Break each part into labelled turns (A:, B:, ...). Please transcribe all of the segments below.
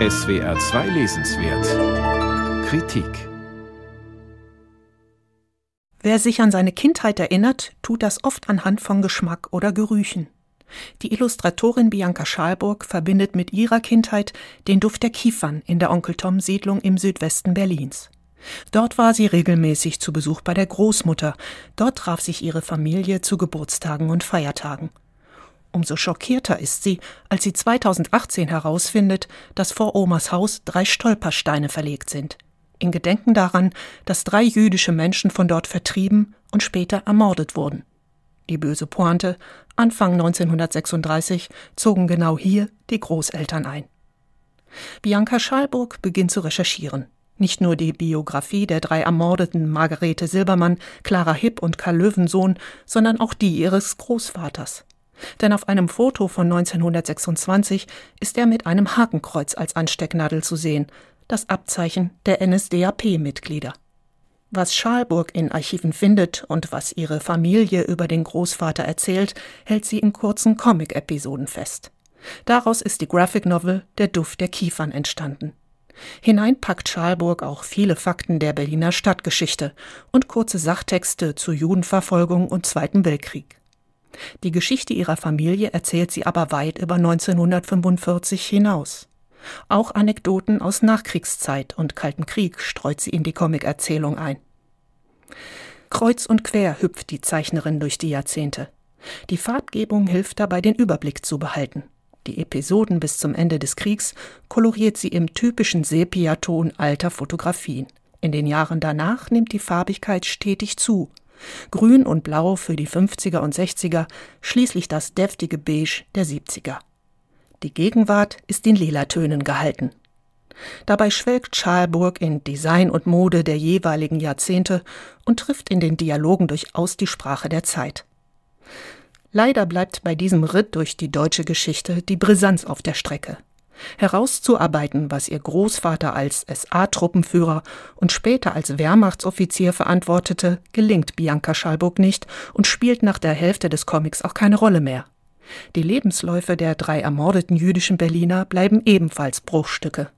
A: SWR 2 Lesenswert Kritik
B: Wer sich an seine Kindheit erinnert, tut das oft anhand von Geschmack oder Gerüchen. Die Illustratorin Bianca Schalburg verbindet mit ihrer Kindheit den Duft der Kiefern in der Onkel Tom Siedlung im Südwesten Berlins. Dort war sie regelmäßig zu Besuch bei der Großmutter. Dort traf sich ihre Familie zu Geburtstagen und Feiertagen. Umso schockierter ist sie, als sie 2018 herausfindet, dass vor Omas Haus drei Stolpersteine verlegt sind. In Gedenken daran, dass drei jüdische Menschen von dort vertrieben und später ermordet wurden. Die böse Pointe, Anfang 1936 zogen genau hier die Großeltern ein. Bianca Schalburg beginnt zu recherchieren. Nicht nur die Biografie der drei ermordeten Margarete Silbermann, Clara Hipp und Karl Löwensohn, sondern auch die ihres Großvaters. Denn auf einem Foto von 1926 ist er mit einem Hakenkreuz als Anstecknadel zu sehen, das Abzeichen der NSDAP-Mitglieder. Was Schalburg in Archiven findet und was ihre Familie über den Großvater erzählt, hält sie in kurzen Comic-Episoden fest. Daraus ist die Graphic Novel Der Duft der Kiefern entstanden. Hinein packt Schalburg auch viele Fakten der Berliner Stadtgeschichte und kurze Sachtexte zur Judenverfolgung und Zweiten Weltkrieg. Die Geschichte ihrer Familie erzählt sie aber weit über 1945 hinaus. Auch Anekdoten aus Nachkriegszeit und Kalten Krieg streut sie in die Comicerzählung ein. Kreuz und quer hüpft die Zeichnerin durch die Jahrzehnte. Die Farbgebung hilft dabei, den Überblick zu behalten. Die Episoden bis zum Ende des Kriegs koloriert sie im typischen Sepiaton alter Fotografien. In den Jahren danach nimmt die Farbigkeit stetig zu. Grün und Blau für die 50er und 60er, schließlich das deftige Beige der 70er. Die Gegenwart ist in Lila-Tönen gehalten. Dabei schwelgt Schalburg in Design und Mode der jeweiligen Jahrzehnte und trifft in den Dialogen durchaus die Sprache der Zeit. Leider bleibt bei diesem Ritt durch die deutsche Geschichte die Brisanz auf der Strecke. Herauszuarbeiten, was ihr Großvater als SA-Truppenführer und später als Wehrmachtsoffizier verantwortete, gelingt Bianca Schalburg nicht und spielt nach der Hälfte des Comics auch keine Rolle mehr. Die Lebensläufe der drei ermordeten jüdischen Berliner bleiben ebenfalls Bruchstücke.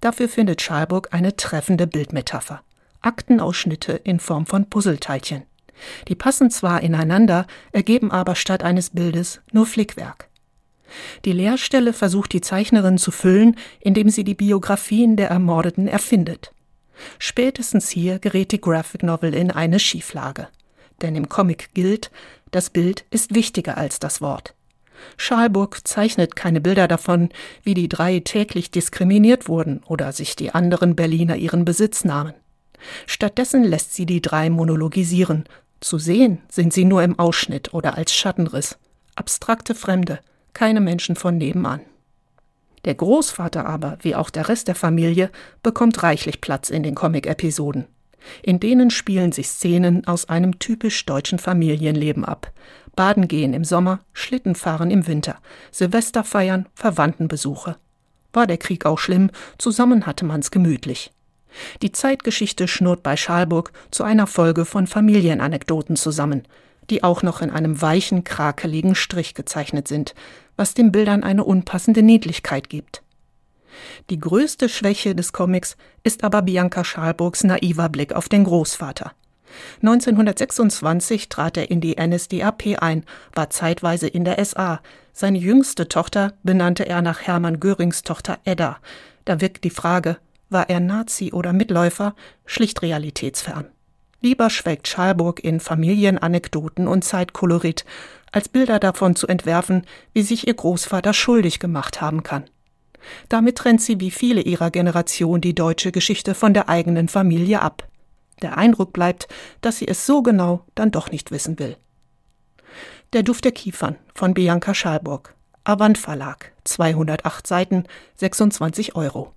B: Dafür findet Schalburg eine treffende Bildmetapher. Aktenausschnitte in Form von Puzzleteilchen. Die passen zwar ineinander, ergeben aber statt eines Bildes nur Flickwerk. Die Leerstelle versucht die Zeichnerin zu füllen, indem sie die Biografien der Ermordeten erfindet. Spätestens hier gerät die Graphic Novel in eine Schieflage. Denn im Comic gilt, das Bild ist wichtiger als das Wort. Schalburg zeichnet keine Bilder davon, wie die drei täglich diskriminiert wurden oder sich die anderen Berliner ihren Besitz nahmen. Stattdessen lässt sie die drei monologisieren. Zu sehen sind sie nur im Ausschnitt oder als Schattenriss. Abstrakte Fremde, keine Menschen von nebenan. Der Großvater aber, wie auch der Rest der Familie, bekommt reichlich Platz in den Comic-Episoden. In denen spielen sich Szenen aus einem typisch deutschen Familienleben ab. Baden gehen im Sommer, Schlitten fahren im Winter, Silvester feiern, Verwandtenbesuche. War der Krieg auch schlimm, zusammen hatte man's gemütlich. Die Zeitgeschichte schnurrt bei Schalburg zu einer Folge von Familienanekdoten zusammen, die auch noch in einem weichen, krakeligen Strich gezeichnet sind, was den Bildern eine unpassende Niedlichkeit gibt. Die größte Schwäche des Comics ist aber Bianca Schalburgs naiver Blick auf den Großvater. 1926 trat er in die NSDAP ein, war zeitweise in der SA. Seine jüngste Tochter benannte er nach Hermann Görings Tochter Edda. Da wirkt die Frage, war er Nazi oder Mitläufer, schlicht realitätsfern. Lieber schwelgt Schalburg in Familienanekdoten und Zeitkolorit, als Bilder davon zu entwerfen, wie sich ihr Großvater schuldig gemacht haben kann. Damit trennt sie wie viele ihrer Generation die deutsche Geschichte von der eigenen Familie ab. Der Eindruck bleibt, dass sie es so genau dann doch nicht wissen will. Der Duft der Kiefern von Bianca Schalburg. Avant Verlag, 208 Seiten, 26 Euro.